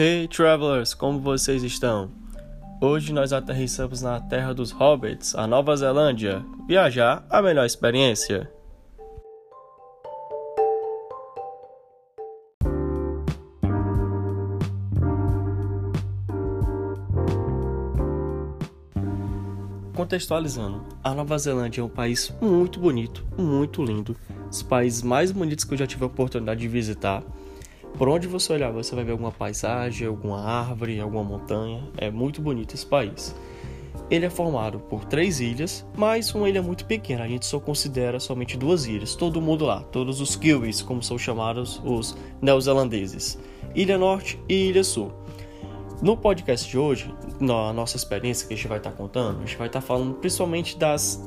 Hey travelers, como vocês estão? Hoje nós aterrissamos na terra dos hobbits, a Nova Zelândia. Viajar, a melhor experiência. Contextualizando, a Nova Zelândia é um país muito bonito, muito lindo, os países mais bonitos que eu já tive a oportunidade de visitar. Por onde você olhar, você vai ver alguma paisagem, alguma árvore, alguma montanha. É muito bonito esse país. Ele é formado por três ilhas, mas uma ilha muito pequena. A gente só considera somente duas ilhas. Todo mundo lá, todos os Kiwis, como são chamados os neozelandeses. Ilha Norte e Ilha Sul. No podcast de hoje, na nossa experiência que a gente vai estar contando, a gente vai estar falando principalmente das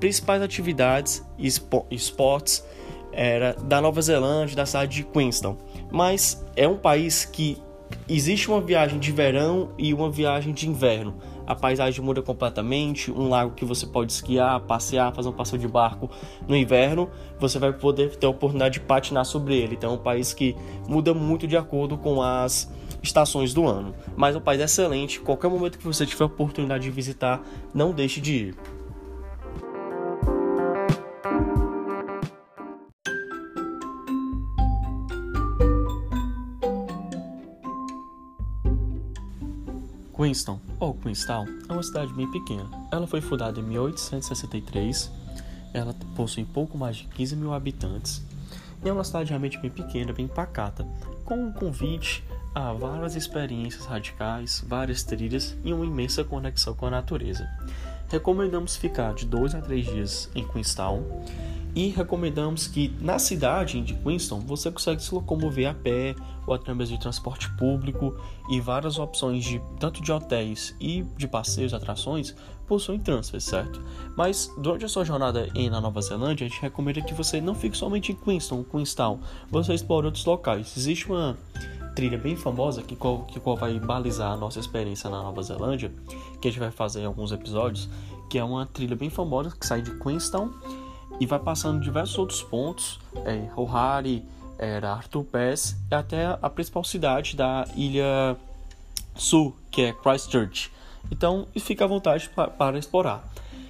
principais atividades e esportes era da Nova Zelândia, da cidade de Queenstown. Mas é um país que existe uma viagem de verão e uma viagem de inverno. A paisagem muda completamente, um lago que você pode esquiar, passear, fazer um passeio de barco no inverno, você vai poder ter a oportunidade de patinar sobre ele. Então é um país que muda muito de acordo com as estações do ano. Mas é um país excelente, qualquer momento que você tiver a oportunidade de visitar, não deixe de ir. Queenstown, ou Queenstown, é uma cidade bem pequena. Ela foi fundada em 1863, ela possui pouco mais de 15 mil habitantes e é uma cidade realmente bem pequena, bem pacata, com um convite a várias experiências radicais, várias trilhas e uma imensa conexão com a natureza. Recomendamos ficar de 2 a 3 dias em Queenstown e recomendamos que na cidade de Queenstown você consegue se locomover a pé ou através de transporte público e várias opções de tanto de hotéis e de passeios, atrações possuem transfer, certo? Mas durante a sua jornada em na Nova Zelândia, a gente recomenda que você não fique somente em Queenstown, Queenstown, você explore outros locais. Existe uma trilha bem famosa que qual, que qual vai balizar a nossa experiência na Nova Zelândia, que a gente vai fazer em alguns episódios, que é uma trilha bem famosa que sai de Queenstown e vai passando diversos outros pontos, é, O'Hare, era Arthur Pass até a principal cidade da ilha sul, que é Christchurch. Então, fica à vontade para, para explorar.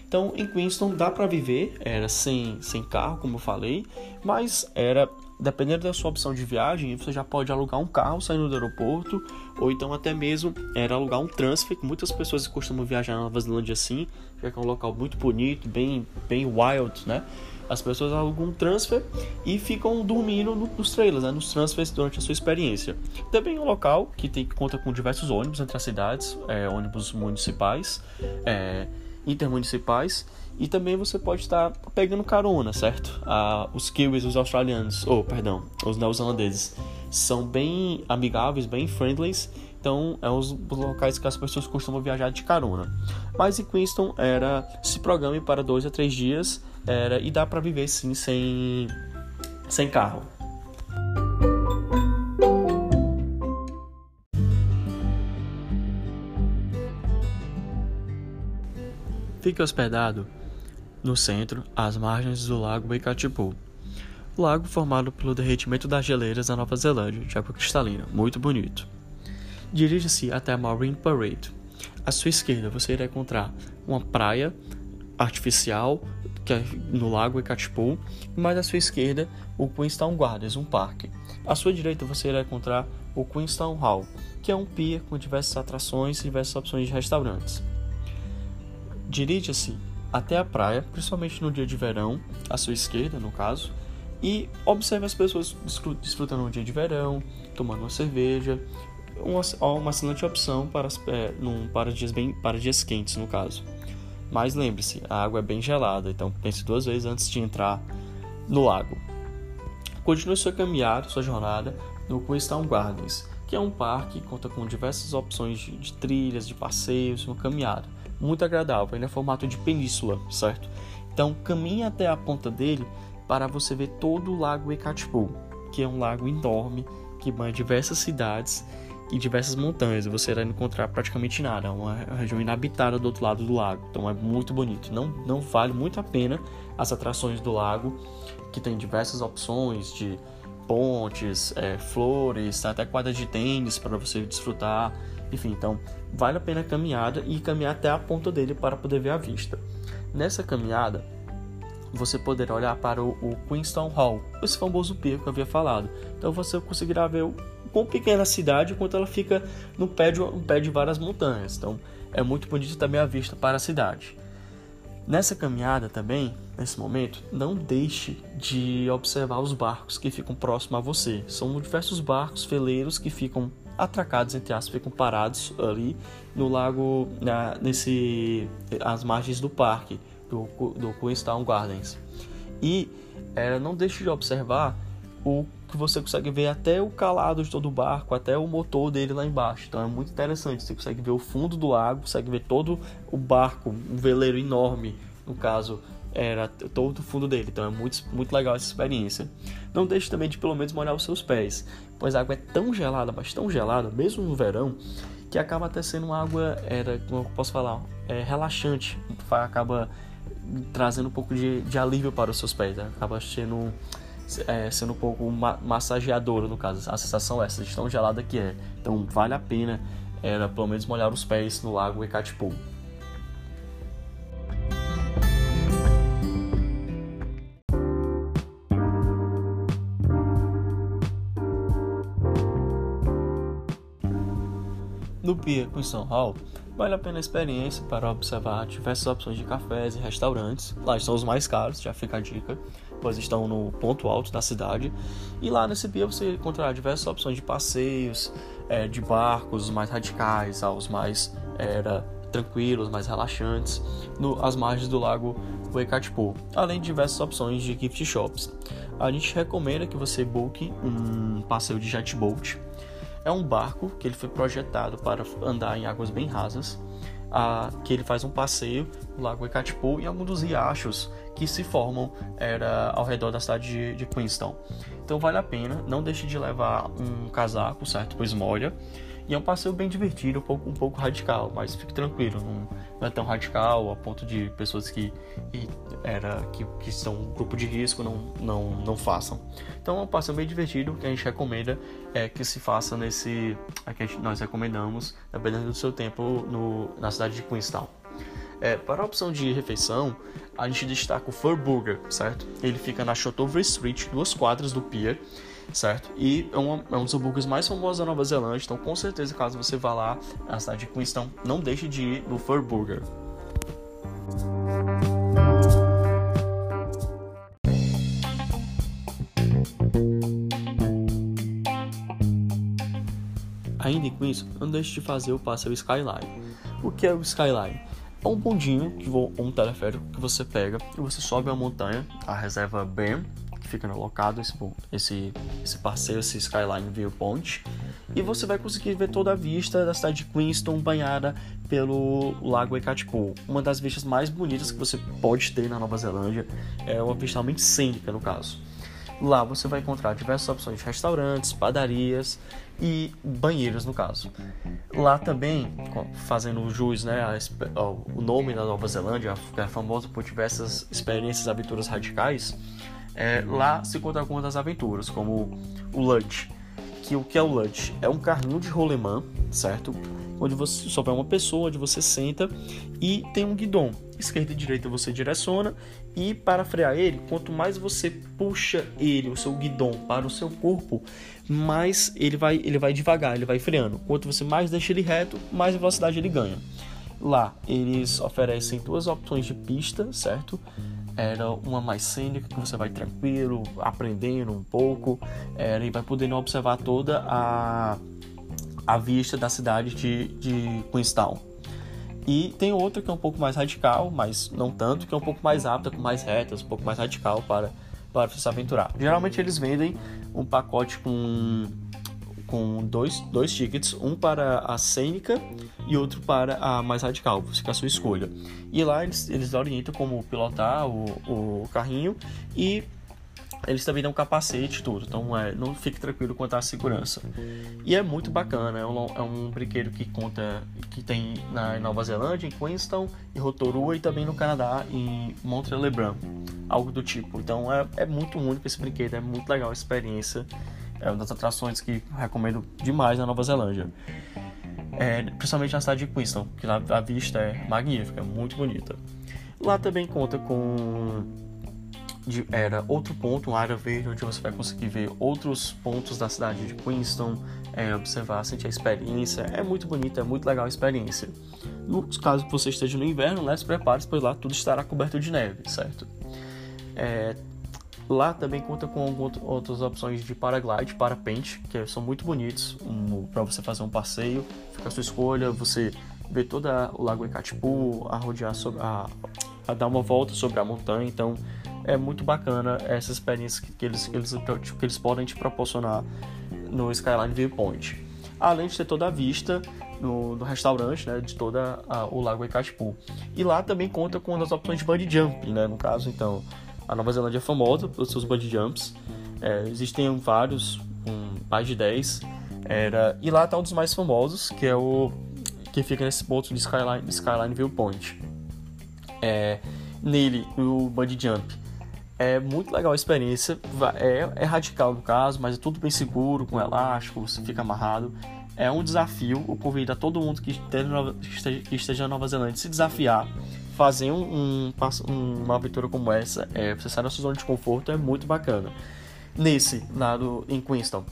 Então, em Queenstown dá para viver, era sem, sem carro, como eu falei, mas era dependendo da sua opção de viagem, você já pode alugar um carro saindo do aeroporto, ou então até mesmo era alugar um transfer, que muitas pessoas costumam viajar na Nova Zelândia assim, já que é um local muito bonito, bem, bem wild, né? As pessoas alugam um transfer e ficam dormindo nos trailers, né? nos transfers durante a sua experiência. Também é um local que tem conta com diversos ônibus entre as cidades, é, ônibus municipais, é, intermunicipais e também você pode estar pegando carona, certo? Ah, os kiwis, os australianos, ou oh, perdão, os neozelandeses são bem amigáveis, bem friendly. Então, é os locais que as pessoas costumam viajar de carona. Mas em Queenstown era se programe para dois a três dias era e dá para viver sim sem sem carro. Fique hospedado no centro, às margens do lago Waikatipu. Lago formado pelo derretimento das geleiras da Nova Zelândia, de água cristalina, muito bonito. Dirija-se até a Marine Parade. À sua esquerda você irá encontrar uma praia artificial que é no lago Ekatipu, e mais à sua esquerda o Queenstown Gardens, um parque. À sua direita você irá encontrar o Queenstown Hall, que é um pier com diversas atrações e diversas opções de restaurantes. Dirija-se até a praia, principalmente no dia de verão, à sua esquerda, no caso, e observe as pessoas desfrutando um dia de verão, tomando uma cerveja, uma, uma excelente opção para, é, num, para, dias bem, para dias quentes, no caso. Mas lembre-se, a água é bem gelada, então pense duas vezes antes de entrar no lago. Continue sua caminhada, sua jornada no Queenstown Gardens, que é um parque que conta com diversas opções de, de trilhas, de passeios, uma caminhada muito agradável. Ele é formato de península, certo? Então caminhe até a ponta dele para você ver todo o lago Ekatipu, que é um lago enorme que banha diversas cidades e diversas montanhas. Você irá encontrar praticamente nada, é uma região inabitada do outro lado do lago. Então é muito bonito. Não, não vale muito a pena as atrações do lago, que tem diversas opções de pontes, é, flores, até quadra de tênis para você desfrutar. Enfim, então vale a pena a caminhada e caminhar até a ponta dele para poder ver a vista. Nessa caminhada, você poderá olhar para o, o Queenstown Hall, esse famoso pico que eu havia falado. Então você conseguirá ver o quão pequena a cidade enquanto ela fica no pé de, no pé de várias montanhas. Então é muito bonito também a vista para a cidade. Nessa caminhada também, nesse momento, não deixe de observar os barcos que ficam próximos a você. São diversos barcos veleiros que ficam atracados, entre aspas, ficam parados ali no lago, na, nesse, as margens do parque do, do Queenstown Gardens. E é, não deixe de observar o que você consegue ver até o calado de todo o barco, até o motor dele lá embaixo. Então é muito interessante. Você consegue ver o fundo do lago, consegue ver todo o barco, um veleiro enorme, no caso, era todo o fundo dele. Então é muito, muito legal essa experiência. Não deixe também de pelo menos molhar os seus pés, pois a água é tão gelada, mas tão gelada, mesmo no verão, que acaba até sendo uma água, era, como eu posso falar, é, relaxante. Acaba trazendo um pouco de, de alívio para os seus pés. Né? Acaba sendo é, sendo um pouco ma massageadora, no caso. A sensação é essa, de tão gelada que é. Então vale a pena era pelo menos molhar os pés no lago Ekatipu. No Pier Queenstown Hall, vale a pena a experiência para observar diversas opções de cafés e restaurantes. Lá estão os mais caros, já fica a dica pois estão no ponto alto da cidade. E lá nesse pier você encontrará diversas opções de passeios, é, de barcos mais radicais aos mais era, tranquilos, mais relaxantes, no, às margens do lago Waikatipu, além de diversas opções de gift shops. A gente recomenda que você book um passeio de jetboat. É um barco que ele foi projetado para andar em águas bem rasas, a, que ele faz um passeio no Lago Icatipu e alguns dos riachos que se formam era ao redor da cidade de, de Queenstown. Então vale a pena, não deixe de levar um casaco, certo? Pois molha. E é um passeio bem divertido, um pouco, um pouco radical, mas fique tranquilo, não, não é tão radical a ponto de pessoas que, era, que, que são um grupo de risco não, não, não façam. Então é um passeio bem divertido que a gente recomenda é, que se faça nesse. É que gente, nós recomendamos, dependendo do seu tempo, no, na cidade de Queenstown. É, para a opção de refeição, a gente destaca o Fur Burger, certo? Ele fica na Shotover Street, duas quadras do pier, certo? E é, um é um dos hambúrgueres mais famosos da Nova Zelândia, então com certeza, caso você vá lá na cidade de Queenstown, não deixe de ir no Fur Burger. Ainda em Queenstown, não deixe de fazer o passeio Skyline. O que é o Skyline? É um bondinho, que um teleférico que você pega e você sobe a montanha, a reserva Bern, que fica alocado esse, esse, esse passeio, esse Skyline Viewpoint, e você vai conseguir ver toda a vista da cidade de Queenstown banhada pelo Lago Ekatipu, uma das vistas mais bonitas que você pode ter na Nova Zelândia, é uma vista realmente cênica no caso. Lá você vai encontrar diversas opções de restaurantes, padarias e banheiros no caso. Lá também, fazendo jus né, o nome da Nova Zelândia, é famoso por diversas experiências, aventuras radicais, é, lá se encontra algumas aventuras, como o Lunch. Que o que é o Lunch? É um carrinho de rolemã, certo? Onde você só vai uma pessoa, onde você senta e tem um guidão. Esquerda e direita você direciona e para frear ele, quanto mais você puxa ele, o seu guidão para o seu corpo, mais ele vai, ele vai devagar, ele vai freando. Quanto você mais deixa ele reto, mais velocidade ele ganha. Lá eles oferecem duas opções de pista, certo? Era uma mais cênica, que você vai tranquilo, aprendendo um pouco, era, e vai podendo observar toda a, a vista da cidade de, de Queenstown. E tem outra que é um pouco mais radical, mas não tanto, que é um pouco mais apta, com mais retas, um pouco mais radical para, para se aventurar. Geralmente eles vendem um pacote com, com dois, dois tickets, um para a cênica e outro para a mais radical, fica a sua escolha. E lá eles, eles orientam como pilotar o, o carrinho e eles também dão capacete e tudo, então é, não fique tranquilo quanto à segurança. E é muito bacana, é um, é um brinquedo que conta, que tem na Nova Zelândia, em Queenstown, em Rotorua e também no Canadá, em Mont-Lebrun, algo do tipo. Então é, é muito único esse brinquedo, é muito legal a experiência, é uma das atrações que recomendo demais na Nova Zelândia. É, principalmente na cidade de Queenstown, que a vista é magnífica, muito bonita. Lá também conta com de, era outro ponto, uma área verde, onde você vai conseguir ver outros pontos da cidade de Queenstown, é, observar, sentir a experiência. É muito bonita, é muito legal a experiência. No caso que você esteja no inverno, né, se prepare, pois lá tudo estará coberto de neve, certo? É, lá também conta com outras opções de paraglide, parapente, que são muito bonitos um, para você fazer um passeio. Fica a sua escolha, você vê todo o Lago Ikatipu, a rodear sobre a, a dar uma volta sobre a montanha, então é muito bacana essa experiência que eles, que eles, que eles podem te proporcionar no Skyline Viewpoint. Além de ter toda a vista no, no restaurante, né, de toda a, o Lago Ikatipu. E lá também conta com das opções de bungee jump, né, no caso, então, a Nova Zelândia é famosa pelos seus bungee jumps. É, existem vários, um, mais de 10. Era, e lá está um dos mais famosos, que é o que fica nesse ponto de Skyline, Skyline Viewpoint. É, nele, o bungee jump é muito legal a experiência. É, é, radical no caso, mas é tudo bem seguro, com elástico, você fica amarrado. É um desafio. Eu convido a todo mundo que esteja, que esteja na Nova Zelândia se desafiar. Fazer um, um, uma aventura como essa, é, você sair da sua zona de conforto, é muito bacana. Nesse, lado em Queenstown,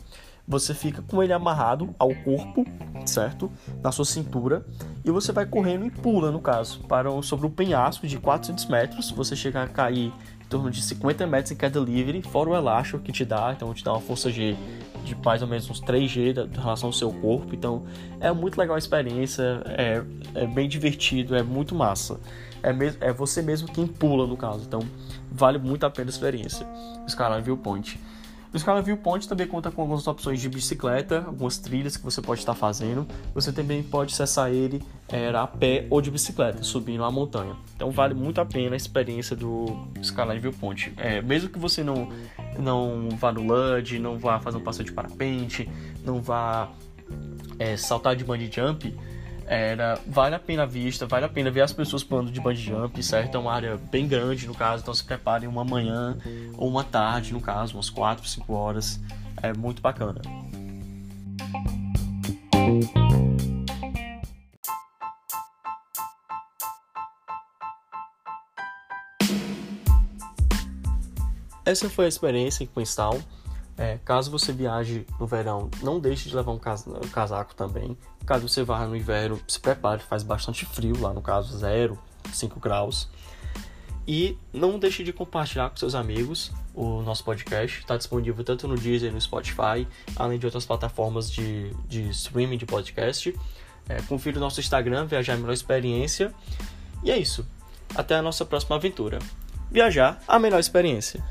você fica com ele amarrado ao corpo, certo? Na sua cintura, e você vai correndo e pula, no caso, para sobre um penhasco de 400 metros. Você chega a cair em torno de 50 metros em cada livre, fora o elástico que te dá, então te dá uma força G de mais ou menos uns 3G em relação ao seu corpo. Então é muito legal a experiência, é, é bem divertido, é muito massa. É, mesmo, é você mesmo quem pula no caso, então vale muito a pena a experiência. Skyline Viewpoint. O Scala Viewpoint também conta com algumas opções de bicicleta, algumas trilhas que você pode estar fazendo. Você também pode acessar ele era a pé ou de bicicleta, subindo a montanha. Então vale muito a pena a experiência do Skyline Viewpoint. É, mesmo que você não, não vá no LUD, não vá fazer um passeio de parapente, não vá é, saltar de bungee jump, era vale a pena a vista, vale a pena ver as pessoas pulando de bungee jump, certo? É uma área bem grande no caso, então se preparem uma manhã ou uma tarde, no caso, umas 4, 5 horas. É muito bacana. Essa foi a experiência em Queenstown. É, caso você viaje no verão, não deixe de levar um casaco também. Caso você vá no inverno, se prepare, faz bastante frio lá, no caso 0, 5 graus. E não deixe de compartilhar com seus amigos o nosso podcast. Está disponível tanto no Deezer no Spotify, além de outras plataformas de, de streaming de podcast. É, confira o nosso Instagram, Viajar a Melhor Experiência. E é isso. Até a nossa próxima aventura. Viajar a melhor experiência.